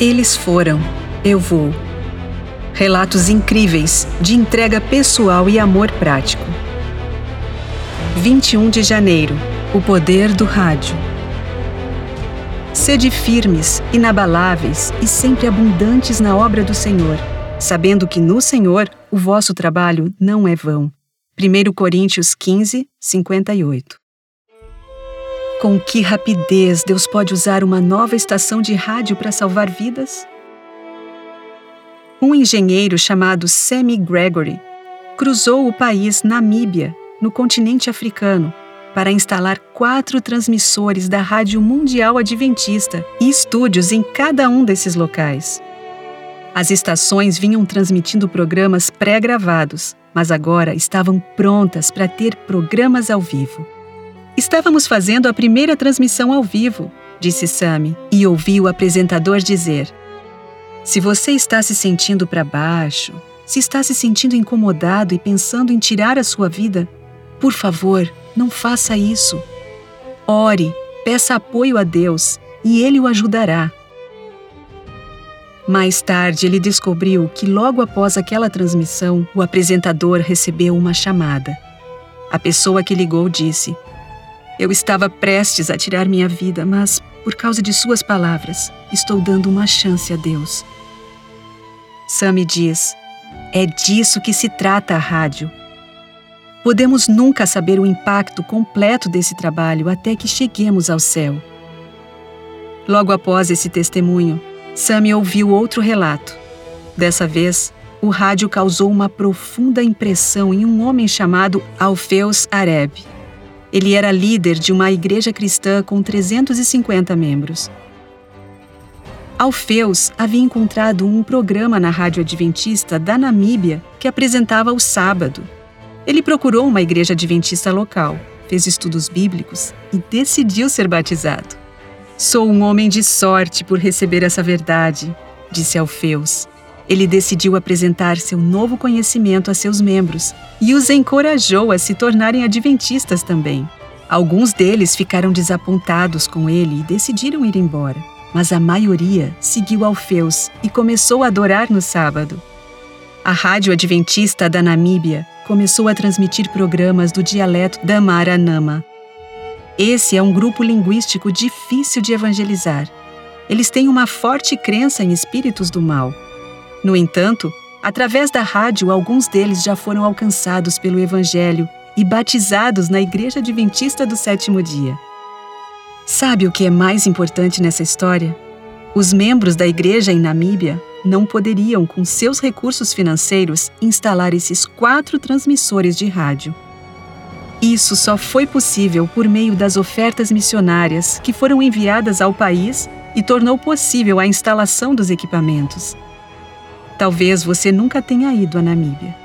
Eles foram, eu vou. Relatos incríveis de entrega pessoal e amor prático. 21 de janeiro O poder do rádio. Sede firmes, inabaláveis e sempre abundantes na obra do Senhor, sabendo que no Senhor o vosso trabalho não é vão. 1 Coríntios 15, 58. Com que rapidez Deus pode usar uma nova estação de rádio para salvar vidas? Um engenheiro chamado Sammy Gregory cruzou o país Namíbia, no continente africano, para instalar quatro transmissores da Rádio Mundial Adventista e estúdios em cada um desses locais. As estações vinham transmitindo programas pré-gravados, mas agora estavam prontas para ter programas ao vivo. Estávamos fazendo a primeira transmissão ao vivo, disse Sammy, e ouvi o apresentador dizer: Se você está se sentindo para baixo, se está se sentindo incomodado e pensando em tirar a sua vida, por favor, não faça isso. Ore, peça apoio a Deus e Ele o ajudará. Mais tarde, ele descobriu que logo após aquela transmissão, o apresentador recebeu uma chamada. A pessoa que ligou disse: eu estava prestes a tirar minha vida, mas, por causa de suas palavras, estou dando uma chance a Deus. Sammy diz: é disso que se trata a rádio. Podemos nunca saber o impacto completo desse trabalho até que cheguemos ao céu. Logo após esse testemunho, Sammy ouviu outro relato. Dessa vez, o rádio causou uma profunda impressão em um homem chamado Alfeus Areb. Ele era líder de uma igreja cristã com 350 membros. Alfeus havia encontrado um programa na rádio adventista da Namíbia que apresentava o sábado. Ele procurou uma igreja adventista local, fez estudos bíblicos e decidiu ser batizado. Sou um homem de sorte por receber essa verdade, disse Alfeus ele decidiu apresentar seu novo conhecimento a seus membros e os encorajou a se tornarem adventistas também. Alguns deles ficaram desapontados com ele e decidiram ir embora, mas a maioria seguiu Alfeus e começou a adorar no sábado. A Rádio Adventista da Namíbia começou a transmitir programas do dialeto da Maranama. Esse é um grupo linguístico difícil de evangelizar. Eles têm uma forte crença em espíritos do mal no entanto, através da rádio, alguns deles já foram alcançados pelo Evangelho e batizados na Igreja Adventista do Sétimo Dia. Sabe o que é mais importante nessa história? Os membros da igreja em Namíbia não poderiam, com seus recursos financeiros, instalar esses quatro transmissores de rádio. Isso só foi possível por meio das ofertas missionárias que foram enviadas ao país e tornou possível a instalação dos equipamentos. Talvez você nunca tenha ido à Namíbia,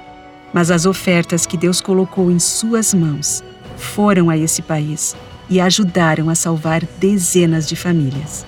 mas as ofertas que Deus colocou em suas mãos foram a esse país e ajudaram a salvar dezenas de famílias.